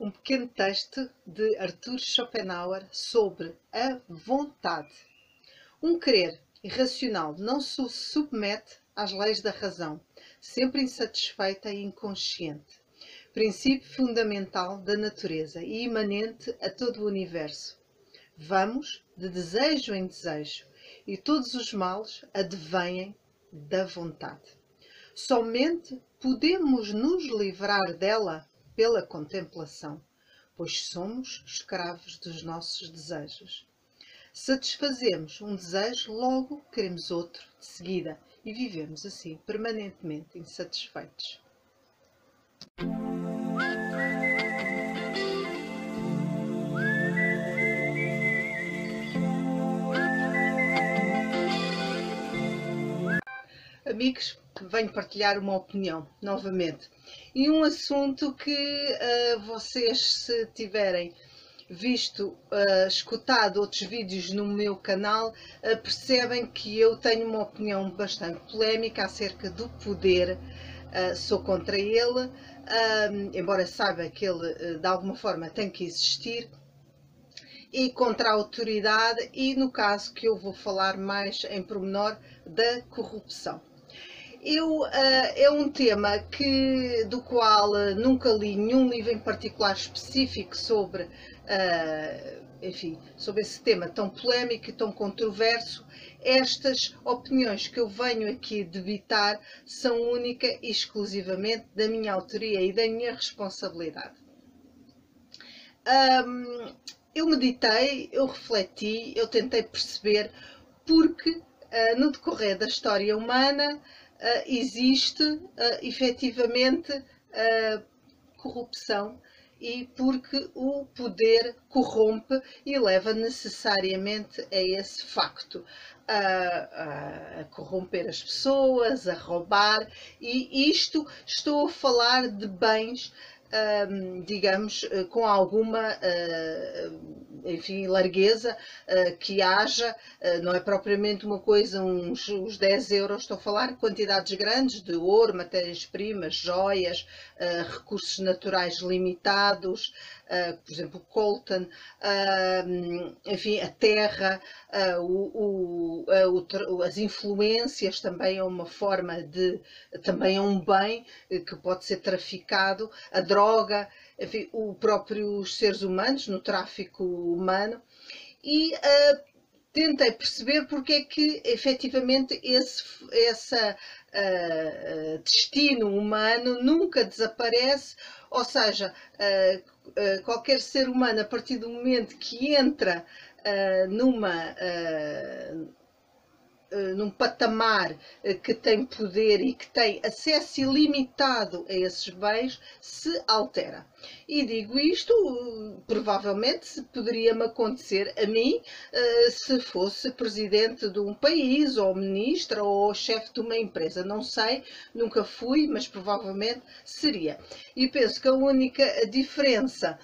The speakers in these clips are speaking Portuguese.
um pequeno texto de Arthur Schopenhauer sobre a vontade. Um querer irracional não se submete às leis da razão, sempre insatisfeita e inconsciente. Princípio fundamental da natureza e imanente a todo o universo. Vamos de desejo em desejo e todos os males advêm da vontade. Somente podemos nos livrar dela pela contemplação, pois somos escravos dos nossos desejos. Satisfazemos um desejo, logo queremos outro de seguida e vivemos assim permanentemente insatisfeitos. Amigos, venho partilhar uma opinião novamente e um assunto que uh, vocês se tiverem visto, uh, escutado outros vídeos no meu canal, uh, percebem que eu tenho uma opinião bastante polémica acerca do poder. sou contra ele, embora saiba que ele de alguma forma tem que existir, e contra a autoridade, e no caso que eu vou falar mais em pormenor da corrupção. Eu, uh, é um tema que, do qual uh, nunca li nenhum livro em particular específico sobre, uh, enfim, sobre esse tema tão polémico e tão controverso. Estas opiniões que eu venho aqui debitar são única e exclusivamente da minha autoria e da minha responsabilidade. Um, eu meditei, eu refleti, eu tentei perceber porque no decorrer da história humana existe uh, efetivamente uh, corrupção e porque o poder corrompe e leva necessariamente a esse facto. A, a, corromper as pessoas, a roubar, e isto estou a falar de bens digamos, com alguma, enfim, largueza eh, que haja, não é propriamente uma coisa, uns, uns 10 euros, estou a falar quantidades grandes de ouro, matérias-primas, joias, recursos naturais limitados, por exemplo, coltan, enfim, a terra, o, o, as influências também é uma forma de, também é um bem que pode ser traficado, a droga, enfim, o próprios seres humanos, no tráfico humano, e uh, tentei perceber porque é que efetivamente esse essa, uh, destino humano nunca desaparece, ou seja, uh, qualquer ser humano, a partir do momento que entra numa num patamar eh, que tem poder e que tem acesso ilimitado a esses bens se altera. E digo isto, provavelmente poderia-me acontecer a mim eh, se fosse presidente de um país, ou ministro, ou chefe de uma empresa. Não sei, nunca fui, mas provavelmente seria. E penso que a única diferença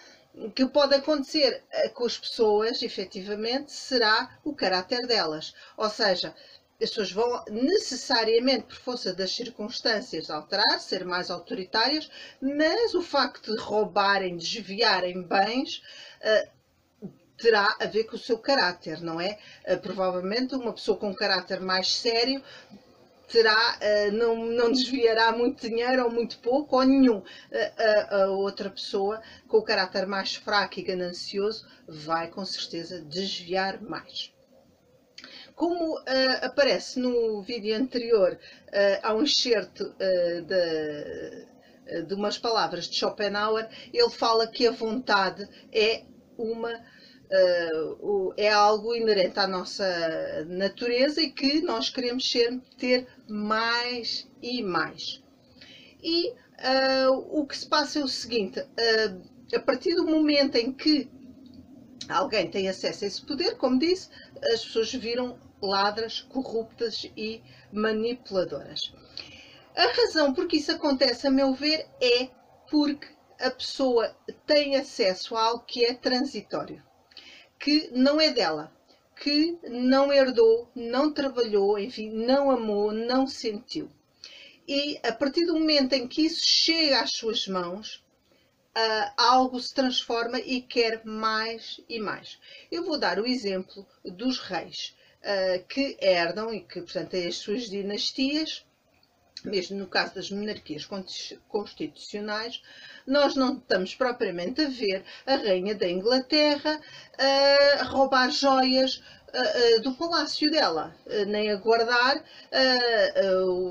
que pode acontecer com as pessoas, efetivamente, será o caráter delas. Ou seja, as pessoas vão necessariamente, por força das circunstâncias, alterar, ser mais autoritárias, mas o facto de roubarem, desviarem bens, uh, terá a ver com o seu caráter, não é? Uh, provavelmente uma pessoa com um caráter mais sério terá, uh, não, não desviará muito dinheiro ou muito pouco ou nenhum. a outra pessoa com o caráter mais fraco e ganancioso vai com certeza desviar mais. Como uh, aparece no vídeo anterior, uh, há um excerto uh, de, de umas palavras de Schopenhauer, ele fala que a vontade é uma Uh, é algo inerente à nossa natureza e que nós queremos ser, ter mais e mais. E uh, o que se passa é o seguinte: uh, a partir do momento em que alguém tem acesso a esse poder, como disse, as pessoas viram ladras, corruptas e manipuladoras. A razão por que isso acontece, a meu ver, é porque a pessoa tem acesso a algo que é transitório, que não é dela, que não herdou, não trabalhou, enfim, não amou, não sentiu. E a partir do momento em que isso chega às suas mãos, uh, algo se transforma e quer mais e mais. Eu vou dar o exemplo dos reis uh, que herdam e que, portanto, têm as suas dinastias, mesmo no caso das monarquias constitucionais, nós não estamos propriamente a ver a rainha da Inglaterra roubar joias do palácio dela, nem a guardar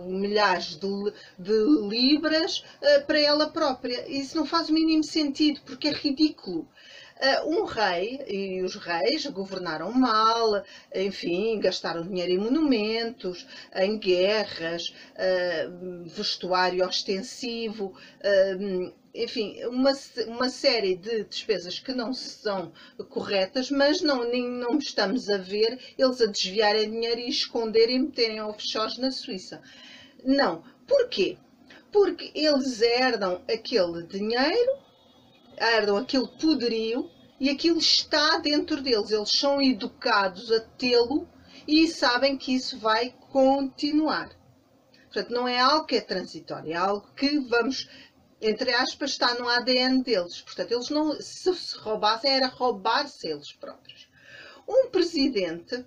milhares de, de libras para ela própria. Isso não faz o mínimo sentido, porque é ridículo. Um rei, e os reis governaram mal, enfim, gastaram dinheiro em monumentos, em guerras, vestuário ostensivo, enfim, uma, uma série de despesas que não são corretas, mas não, nem, não estamos a ver eles a desviarem dinheiro e esconderem e meterem offshores na Suíça. Não. Porquê? Porque eles herdam aquele dinheiro, herdam aquele poderio e aquilo está dentro deles. Eles são educados a tê-lo e sabem que isso vai continuar. Portanto, não é algo que é transitório, é algo que vamos entre aspas, está no ADN deles. Portanto, eles não, se se roubassem, era roubar-se eles próprios. Um presidente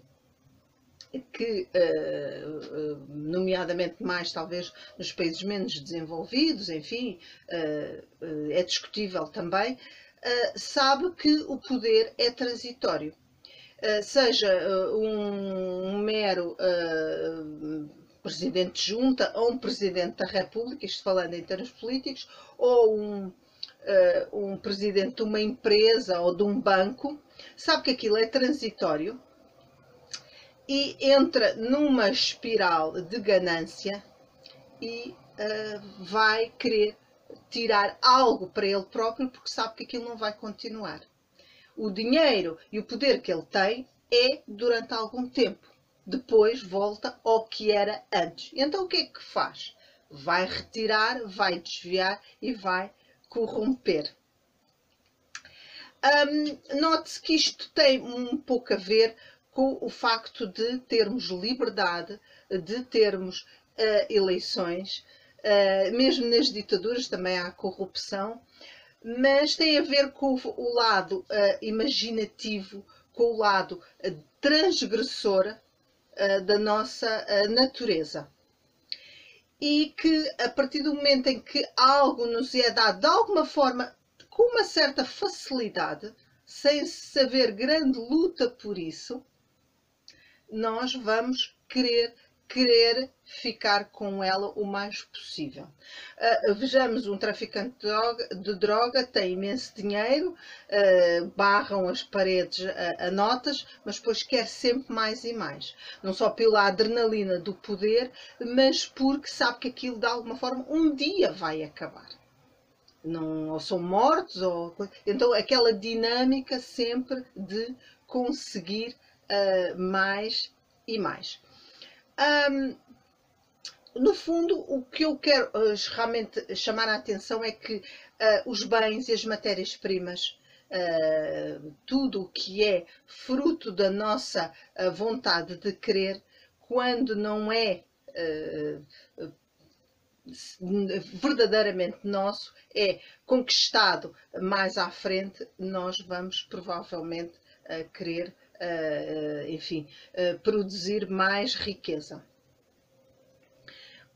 que, uh, uh, nomeadamente mais talvez nos países menos desenvolvidos, enfim, uh, é discutível também, sabe que o poder é transitório. seja um, mero presidente de junta ou um presidente da República, isto falando em termos políticos, ou um, um presidente de uma empresa ou de um banco, sabe que aquilo é transitório e entra numa espiral de ganância e uh, vai querer tirar algo para ele próprio porque sabe que aquilo não vai continuar. O dinheiro e o poder que ele tem é durante algum tempo depois volta ao que era antes. Então o que é que faz? Vai retirar, vai desviar e vai corromper. Um, Note-se que isto tem um pouco a ver com o facto de termos liberdade, de termos uh, eleições, uh, mesmo nas ditaduras também há corrupção, mas tem a ver com o lado uh, imaginativo, com o lado transgressor da nossa natureza. E que a partir do momento em que algo nos é dado de alguma forma, com uma certa facilidade, sem saber grande luta por isso, nós vamos querer querer ficar com ela o mais possível. Uh, vejamos um traficante de droga, de droga tem imenso dinheiro, uh, barram as paredes a, a, notas, mas depois quer sempre mais e mais. Não só pela adrenalina do poder, mas porque sabe que aquilo de alguma forma um dia vai acabar. Não, ou são mortos, ou então aquela dinâmica sempre de conseguir uh, mais e mais. Um, no fundo, o que eu quero uh, realmente chamar a atenção é que uh, os bens e as matérias-primas, uh, tudo o que é fruto da nossa vontade de querer, quando não é verdadeiramente nosso, é conquistado mais à frente, nós vamos provavelmente querer enfim, uh, produzir mais riqueza.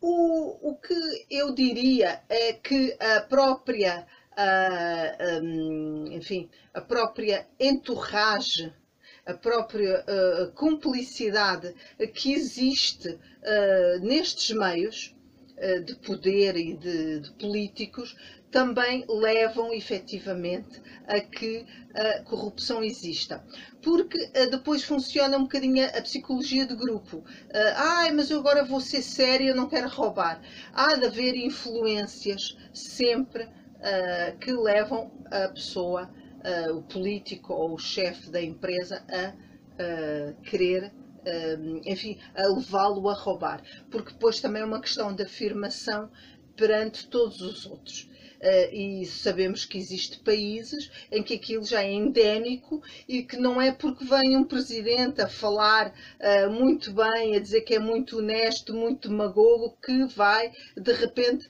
O, o que eu diria é que a própria, uh, um, enfim, a própria entourage, a própria uh, cumplicidade que existe nestes meios de poder e de, de políticos também levam efetivamente a que a corrupção exista. Porque uh, depois funciona um bocadinho a, psicologia de grupo. Uh, Ai, mas eu agora vou ser sério, eu não quero roubar. Há de haver influências sempre uh, que levam a pessoa, o político ou o chefe da empresa a querer enfim, a levá-lo a roubar, porque depois também é uma questão de afirmação perante todos os outros. Uh, e sabemos que existem países em que aquilo já é endémico e que não é porque vem um presidente a falar uh, muito bem, a dizer que é muito honesto, muito demagogo, que vai de repente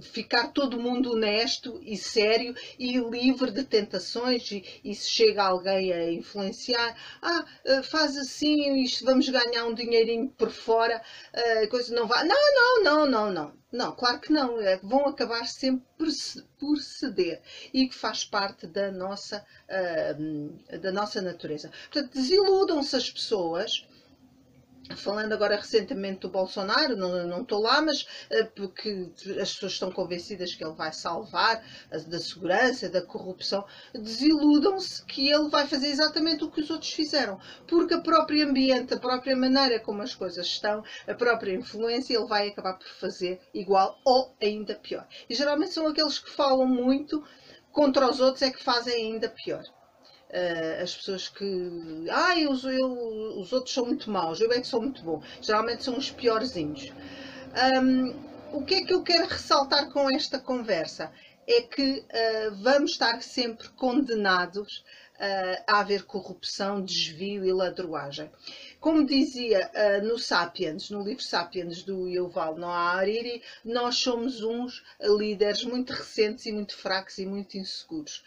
ficar todo mundo honesto e sério e livre de tentações e, e se chega alguém a influenciar, ah, eh, faz assim, isto vamos ganhar um dinheirinho por fora, a eh, coisa não vai. Não, não, não, não, não. Não, claro que não. É, vão acabar sempre por ceder e que faz parte da nossa, uh, da nossa natureza. Portanto, desiludam-se as pessoas Falando agora recentemente do Bolsonaro, não estou lá, mas uh, porque as pessoas estão convencidas que ele vai salvar da segurança, da corrupção, desiludam-se que ele vai fazer exatamente o que os outros fizeram, porque a própria ambiente, a própria maneira como as coisas estão, a própria influência, ele vai acabar por fazer igual ou ainda pior. E geralmente são aqueles que falam muito contra os outros é que fazem ainda pior. Uh, as pessoas que. Ah, eu, eu, os outros são muito maus, eu é que sou muito bom. Geralmente são os piorzinhos. Um, o que é que eu quero ressaltar com esta conversa? É que uh, vamos estar sempre condenados uh, a haver corrupção, desvio e ladroagem. Como dizia uh, no Sapiens, no livro Sapiens do Yuval Noah Hariri, nós somos uns líderes muito recentes e muito fracos e muito inseguros.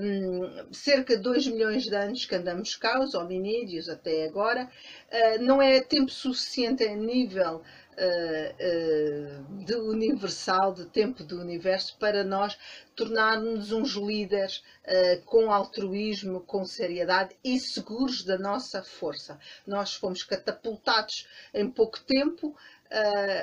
Um, cerca de 2 milhões de anos que andamos cá, os hominídeos até agora, uh, não é tempo suficiente a nível uh, de universal, de tempo do universo, para nós tornarmos uns líderes uh, com altruísmo, com seriedade e seguros da nossa força. Nós fomos catapultados em pouco tempo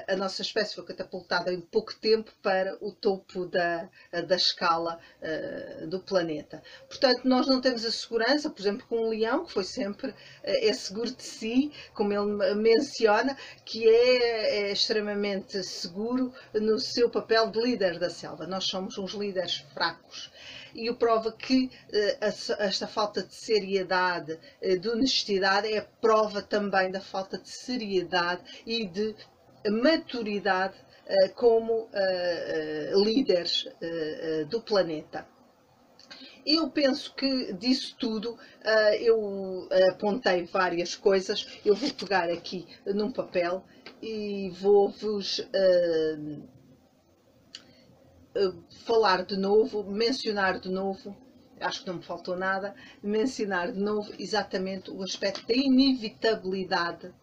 a nossa espécie foi catapultada em pouco tempo para o topo da, da escala uh, do planeta. Portanto, nós não temos a segurança, por exemplo, com um leão, que foi sempre uh, é seguro de si, como ele menciona, que é, é, extremamente seguro no seu papel de líder da selva. Nós somos uns líderes fracos. E o prova que uh, esta falta de seriedade, de honestidade, é prova também da falta de seriedade e de maturidade uh, como uh, líderes do planeta. Eu penso que disso tudo eu apontei várias coisas. Eu vou pegar aqui num papel e vou-vos falar de novo, mencionar de novo acho que não me faltou nada, mencionar de novo exatamente o aspecto da inevitabilidade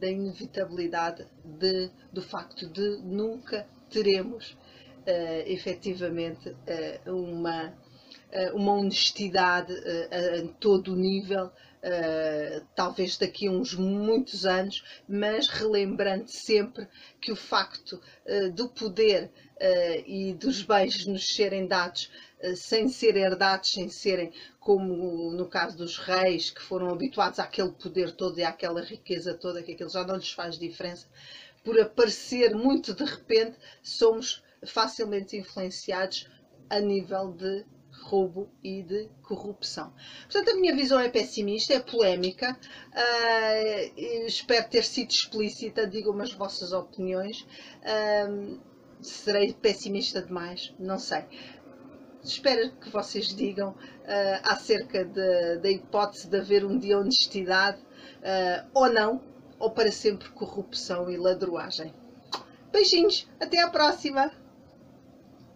da inevitabilidade de, do facto de nunca teremos uh, efetivamente uh, uma, uh, uma honestidade uh, em todo o nível, talvez daqui a uns muitos anos, mas relembrando sempre que o facto do poder e dos bens nos serem dados sem ser herdados, sem serem como no caso dos reis, que foram habituados àquele poder todo e àquela riqueza toda, que aquilo já não lhes faz diferença, por aparecer muito de repente, somos facilmente influenciados a nível de roubo e de corrupção. Portanto, a minha visão é pessimista, é polémica. Uh, espero ter sido explícita. Digam-me as vossas opiniões. Uh, serei pessimista demais? Não sei espero que vocês digam uh, acerca da hipótese de haver um dia honestidade uh, ou não, ou para sempre corrupção e ladroagem. Beijinhos, até à próxima!